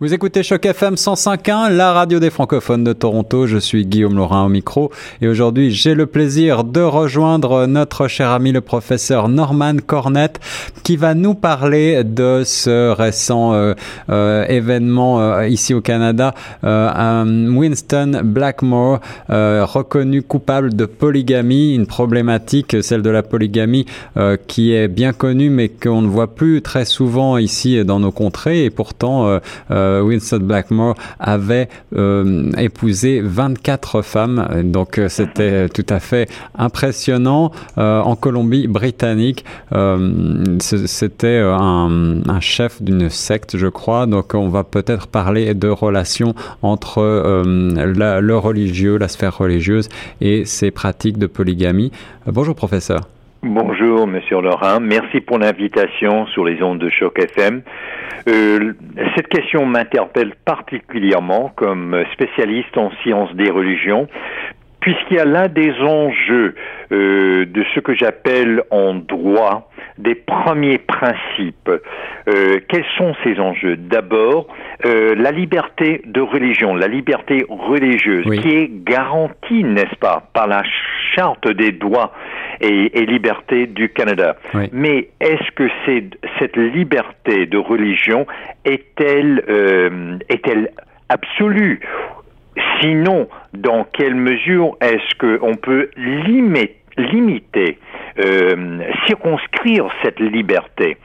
Vous écoutez Choc FM 105.1, la radio des francophones de Toronto. Je suis Guillaume Laurin au micro et aujourd'hui j'ai le plaisir de rejoindre notre cher ami le professeur Norman Cornett qui va nous parler de ce récent euh, euh, événement euh, ici au Canada. Winston Blackmore reconnu coupable de polygamie, une problématique, celle de la polygamie qui est bien connue mais qu'on ne voit plus très souvent ici dans nos contrées et pourtant euh, Winston Blackmore avait euh, épousé 24 femmes. Donc euh, c'était tout à fait impressionnant. en Colombie-Britannique, c'était un, chef d'une secte, je crois. Donc on va peut-être parler de relations entre le religieux, la sphère religieuse et ces pratiques de polygamie. bonjour professeur. Bonjour, Monsieur Laurent. Merci pour l'invitation sur les ondes de choc FM. Euh, cette question m'interpelle particulièrement comme spécialiste en sciences des religions, puisqu'il y a là des enjeux euh, de ce que j'appelle en droit des premiers principes. Euh, quels sont ces enjeux? D'abord, euh, la liberté de religion, la liberté religieuse, qui est garantie, n'est-ce pas, par la charte des droits et, et libertés du Canada. Mais est-ce que cette liberté de religion est-elle est-elle absolue? Sinon, dans quelle mesure est-ce qu'on peut limiter, euh, circonscrire cette liberté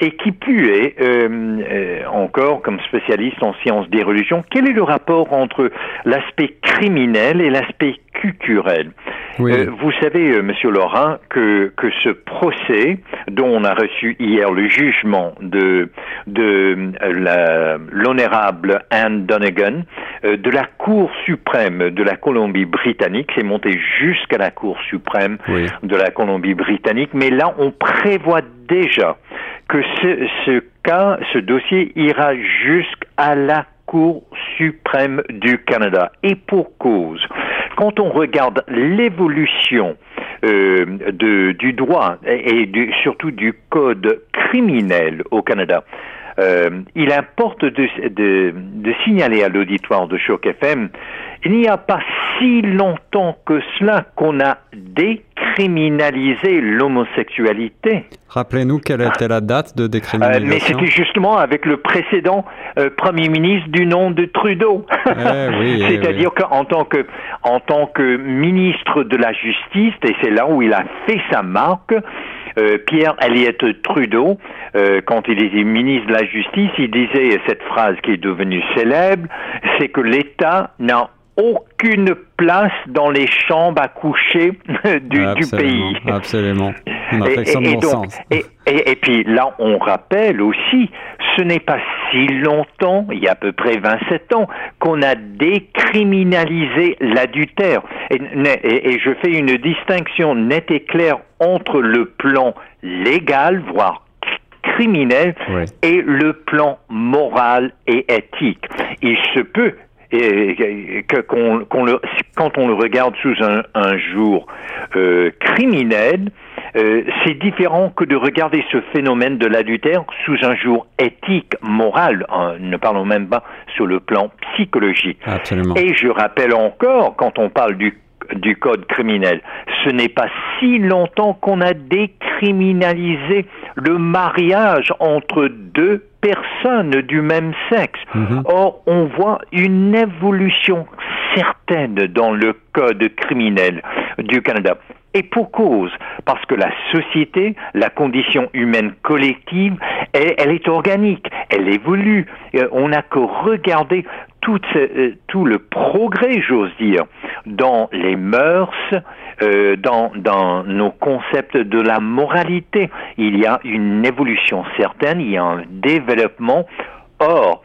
et qui plus est, euh, euh, encore comme spécialiste en sciences des religions, quel est le rapport entre l'aspect criminel et l'aspect culturel? Euh, vous savez, euh, Monsieur Laurent, que, que ce procès dont on a reçu hier le jugement de, de euh, l'honorable Anne Donegan de la Cour suprême de la Colombie-Britannique, c'est monté jusqu'à la Cour suprême de la Colombie-Britannique, mais là on prévoit déjà que ce, ce cas, ce dossier ira jusqu'à la Cour suprême du Canada. Et pour cause, quand on regarde l'évolution euh, du droit et surtout du code criminel au Canada, euh, il importe de, de signaler à l'auditoire de Choc FM, il n'y a pas si longtemps que cela qu'on a décriminalisé l'homosexualité. Rappelez-nous quelle était la date de décriminalisation. Euh, mais c'était justement avec le précédent euh, Premier ministre du nom de Trudeau. Eh eh C'est-à-dire qu'en tant que en tant que ministre de la Justice, et c'est là où il a fait sa marque, euh, Pierre Elliott Trudeau, quand il était ministre de la Justice, il disait cette phrase qui est devenue célèbre, c'est que l'État n'a aucune place dans les chambres à coucher du, pays. Absolument. et, et, puis là, on rappelle aussi, ce n'est pas si longtemps, il y a à peu près 27 ans, qu'on a décriminalisé l'adultère. Et, et, je fais une distinction nette et claire entre le plan légal, voire criminel, et le plan moral et éthique. Il se peut et que qu'on, le, quand on le regarde sous un, un jour euh, criminel, euh, c'est différent que de regarder ce phénomène de l'adultère sous un jour éthique, moral, ne parlons même pas sur le plan psychologique. Absolument. Et je rappelle encore, quand on parle du du code criminel. Ce n'est pas si longtemps qu'on a décriminalisé le mariage entre deux personnes du même sexe. Mhm. Or, on voit une évolution certaine dans le code criminel du Canada. Et pour cause, parce que la société, la condition humaine collective, elle, est organique, elle évolue. Euh, on n'a que regarder tout, euh, tout le progrès, j'ose dire, dans les mœurs, euh, dans, nos concepts de la moralité. Il y a une évolution certaine, il y a un développement. Or,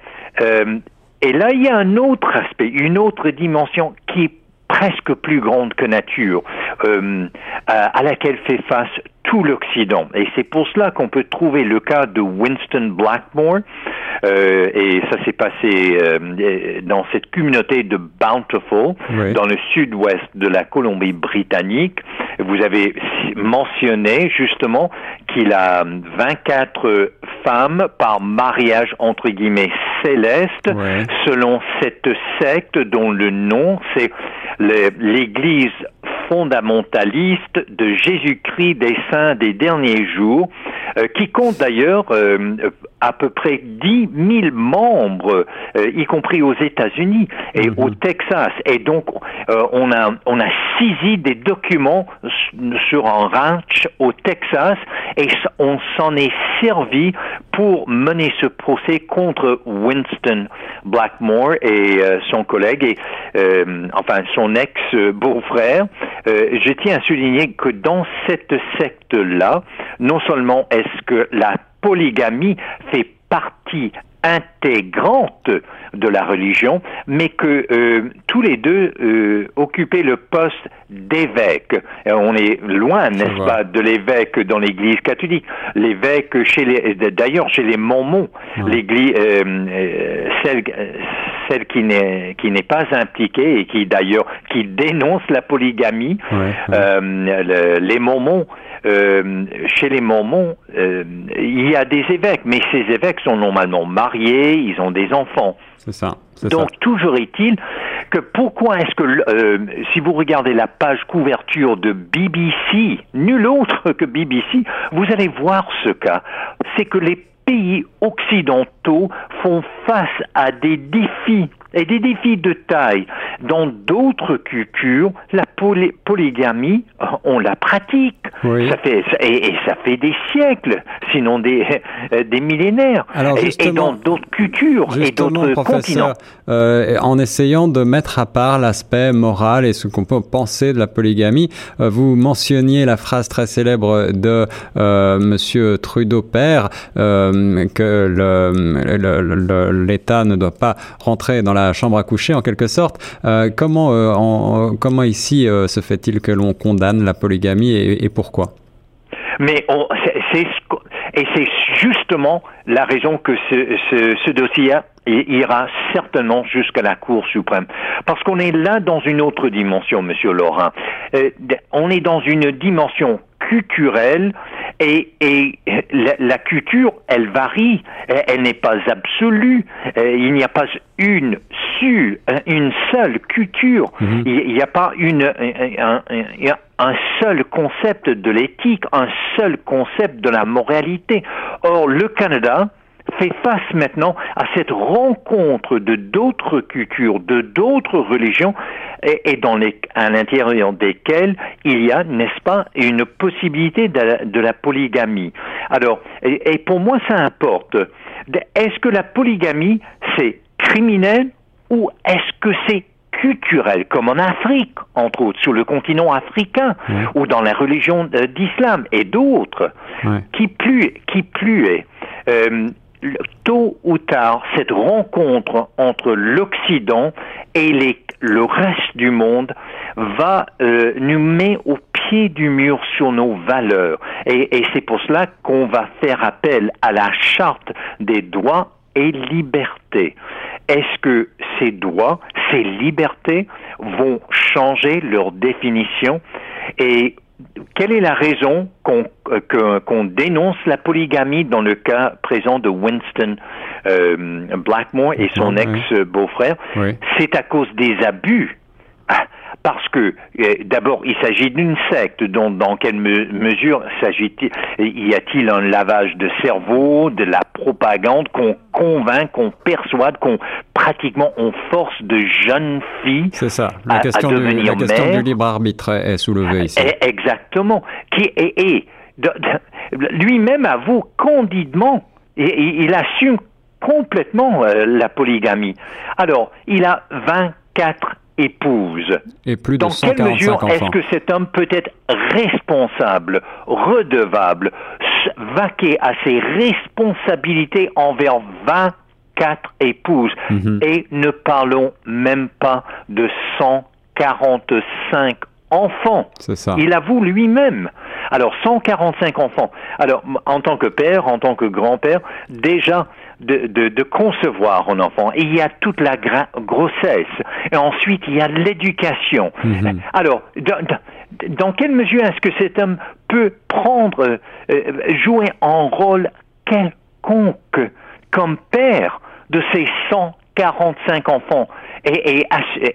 et là, il y a un autre aspect, une autre dimension qui est presque plus grande que nature, euh, à, laquelle fait face tout l'Occident. Et c'est pour cela qu'on peut trouver le cas de Winston Blackmore, euh, et ça s'est passé euh, dans cette communauté de Bountiful, dans le sud-ouest de la Colombie-Britannique. Vous avez mentionné justement qu'il a 24 femmes par mariage entre guillemets céleste, selon cette secte dont le nom c'est l'Église fondamentaliste de Jésus-Christ des saints des derniers jours, euh, qui compte d'ailleurs euh, à peu près 10 000 membres, euh, y compris aux États-Unis et mhm. au Texas. Et donc, on a on a saisi des documents sur un ranch au Texas et on s'en est servi pour mener ce procès contre Winston Blackmore et son collègue et enfin son ex-beau-frère. Je tiens à souligner que dans cette secte-là, non seulement est-ce que la polygamie fait partie intégrante de la religion, mais que euh, tous les deux euh, occupaient le poste d'évêque. On est loin, n'est-ce pas, de l'évêque dans l'Église catholique. L'évêque chez les, d'ailleurs chez les Mormons, l'Église, euh, celle, celle qui n'est qui n'est pas impliquée et qui d'ailleurs qui dénonce la polygamie, les Mormons euh, chez les Mormons, euh, il y a des évêques, mais ces évêques sont normalement mariés, ils ont des enfants. C'est ça. Donc toujours est-il que pourquoi est-ce que euh, si vous regardez la page couverture de BBC, nul autre que BBC, vous allez voir ce cas. C'est que les pays occidentaux font face à des défis et des défis de taille. Dans d'autres cultures, la polygamie, on la pratique. Ça fait, et, ça fait des siècles, sinon des, des millénaires. et, dans d'autres cultures et d'autres continents. Euh, en essayant de mettre à part l'aspect moral et ce qu'on peut penser de la polygamie, euh, vous mentionniez la phrase très célèbre de euh, Monsieur Trudeau père euh, que l'État ne doit pas rentrer dans la chambre à coucher en quelque sorte. Euh, comment, euh, comment ici euh, se fait-il que l'on condamne la polygamie et, pourquoi Mais c'est et c'est justement la raison que ce, ce, dossier ira certainement jusqu'à la Cour suprême. Parce qu'on est là dans une autre dimension, Monsieur Laurent. on est dans une dimension culturelle et, et la, culture, elle varie, elle n'est pas absolue. Euh, il n'y a pas une seule, une seule culture. Mhm. Il n'y a pas une, un, un seul concept de l'éthique, un seul concept de la moralité. Or, le Canada, fait face maintenant à cette rencontre de d'autres cultures, de d'autres religions, et, dans les, à l'intérieur desquelles il y a, n'est-ce pas, une possibilité de la, polygamie. Alors, et, pour moi, ça importe. Est-ce que la polygamie, c'est criminel ou est-ce que c'est culturel, comme en Afrique, entre autres, sur le continent africain, ou dans la religion euh, d'islam et d'autres, qui plus, qui plus est. Euh, tôt ou tard, cette rencontre entre l'Occident et le reste du monde va euh, nous mettre au pied du mur sur nos valeurs. Et, et c'est pour cela qu'on va faire appel à la charte des droits et libertés. Est-ce que ces droits, ces libertés vont changer leur définition? Et quelle est la raison euh, qu'on dénonce la polygamie dans le cas présent de Winston euh, Blackmore et son ex-beau-frère? C'est à cause des abus. Ah, parce que euh, d'abord il s'agit d'une secte dont dans quelle mesure s'agit-il y a-t-il un lavage de cerveau de la propagande qu'on convainc qu'on persuade qu'on pratiquement on force de jeunes filles c'est ça. La question, à, du, la question du libre arbitre est soulevée ici. Eh, exactement. Qui est, lui-même avoue candidement et, il assume complètement euh, la polygamie. Alors il a 24 épouse. Et plus de Dans quelle mesure est-ce que cet homme peut être responsable, redevable, vaquer à ses responsabilités envers 24 épouses? Mhm. Et ne parlons même pas de 145 enfants. Ça. Il avoue lui-même. Alors 145 enfants. Alors en tant que père, en tant que grand-père, déjà de, de, de, concevoir un enfant. Et il y a toute la grossesse. Et ensuite, il y a l'éducation. Mhm. Alors, dans, dans- dans quelle mesure est-ce que cet homme peut prendre, euh, jouer un rôle quelconque comme père de ces 145 enfants? Et, et,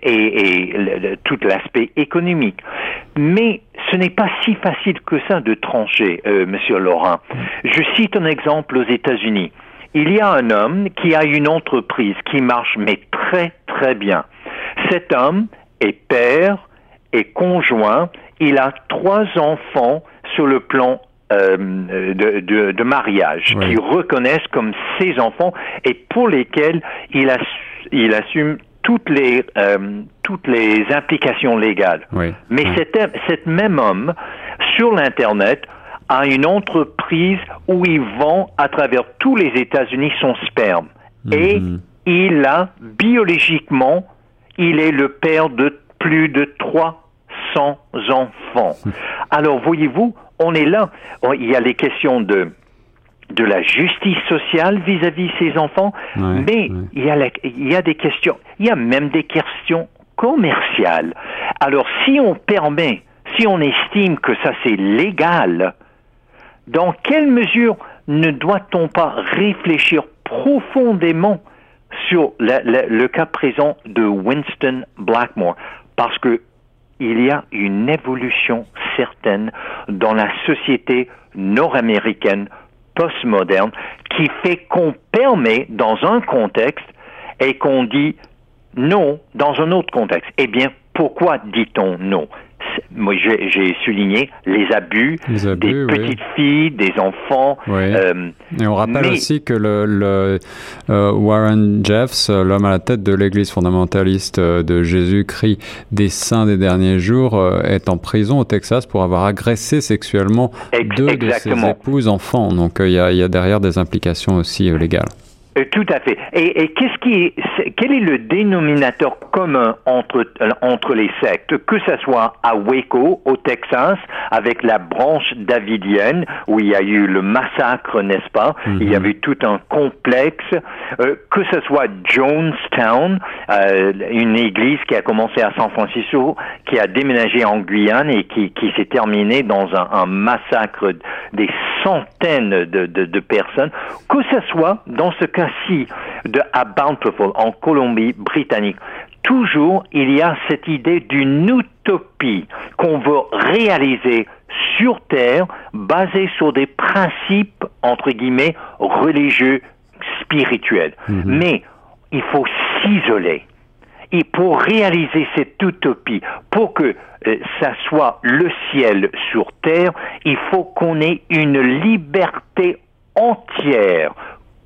et, et le- le- tout l'aspect économique. Mais ce n'est pas si facile que ça de trancher, euh, Monsieur Laurent. Je cite un exemple aux États-Unis. Il y a un homme qui a une entreprise qui marche mais très très bien. Cet homme est père et conjoint. Il a trois enfants sur le plan euh, de, de- de mariage Oui. qui reconnaissent comme ses enfants et pour lesquels il, ass- il assume toutes les, euh, toutes les implications légales. Oui. Mais Oui. cet, cet même homme, sur l'Internet, a une entreprise où il vend à travers tous les États-Unis son sperme. Et Mhm. il a, biologiquement, il est le père de plus de 300 enfants. Alors, voyez-vous, on est là. Il y a les questions de de la justice sociale vis-à-vis ses enfants, Ouais, mais ouais. il y, a la- il y a des questions, il y a même des questions commerciales. Alors si on permet, si on estime que ça c'est légal, dans quelle mesure ne doit-on pas réfléchir profondément sur la- la- le cas présent de Winston Blackmore? Parce que il y a une évolution certaine dans la société nord-américaine postmoderne qui fait qu'on permet dans un contexte et qu'on dit non dans un autre contexte. Eh bien, pourquoi dit-on non? Moi, j'ai souligné les abus, Les abus, des oui. petites filles, des enfants. Oui. euh, Et on rappelle Mais- aussi que le, le, euh, Warren Jeffs, euh, l'homme à la tête de l'Église fondamentaliste de Jésus-Christ des saints des derniers jours, est en prison au Texas pour avoir agressé sexuellement Ex- deux de ses épouses enfants. Donc il y, a, il y a derrière des implications aussi légales. Euh, Tout à fait. Et, et qu'est-ce qui est, quel est le dénominateur commun entre euh, entre les sectes, que ce soit à Waco, au Texas, avec la branche davidienne où il y a eu le massacre, n'est-ce pas? Il y avait tout un complexe, euh, que ce soit Jonestown, euh, une église qui a commencé à San Francisco, qui a déménagé en Guyane et qui, qui s'est terminée dans un, un massacre des centaines de, de, de personnes, que ce soit dans ce cas-ci de Bountiful en Colombie-Britannique. Toujours, il y a cette idée d'une utopie qu'on veut réaliser sur Terre, basée sur des principes, entre guillemets, religieux, spirituels. Mais il faut s'isoler. Et pour réaliser cette utopie, pour que euh, ça soit le ciel sur terre, il faut qu'on ait une liberté entière,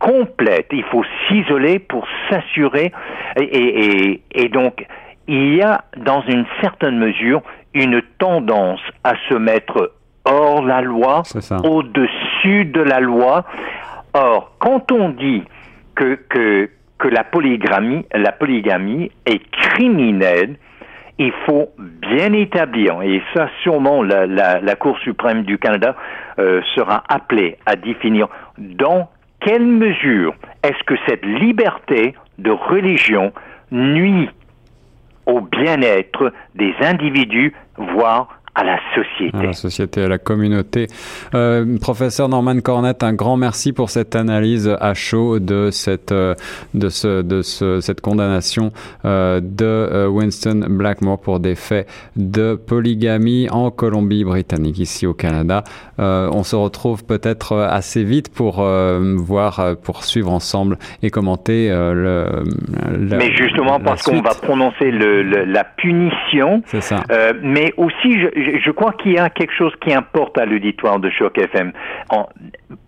complète. Il faut s'isoler pour s'assurer. Et, et- et- et donc, il y a dans une certaine mesure une tendance à se mettre hors la loi, au-dessus de la loi. Or, quand on dit que, que, que la polygamie, la polygamie est criminelle, il faut bien établir, et ça sûrement la, la, la Cour suprême du Canada euh, sera appelée à définir dans quelle mesure est-ce que cette liberté de religion nuit au bien-être des individus, voire à la société. à la société, à la communauté. Euh, professeur Norman Cornette, un grand merci pour cette analyse à chaud de cette euh, de ce de ce, cette condamnation euh, de Winston Blackmore pour des faits de polygamie en Colombie-Britannique ici au Canada. Euh, on se retrouve peut-être assez vite pour voir pour suivre ensemble et commenter le, le- Mais justement parce qu'on va prononcer le, le- la punition, C'est ça. Mais aussi, je, je- crois qu'il y a quelque chose qui importe à l'auditoire de Choc FM.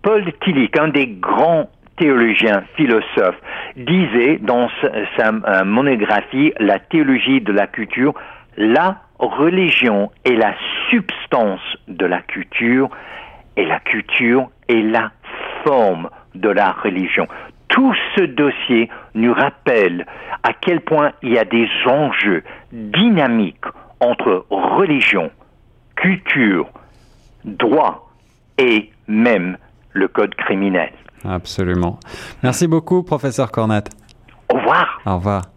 Paul Tillich, un des grands théologiens, philosophes, disait dans sa, sa, euh, monographie La théologie de la culture, la religion est la substance de la culture et la culture est la forme de la religion. Tout ce dossier nous rappelle à quel point il y a des enjeux dynamiques entre religion, culture, droit et même le code criminel. Absolument. Merci beaucoup, professeur Cornette. Au revoir. Au revoir.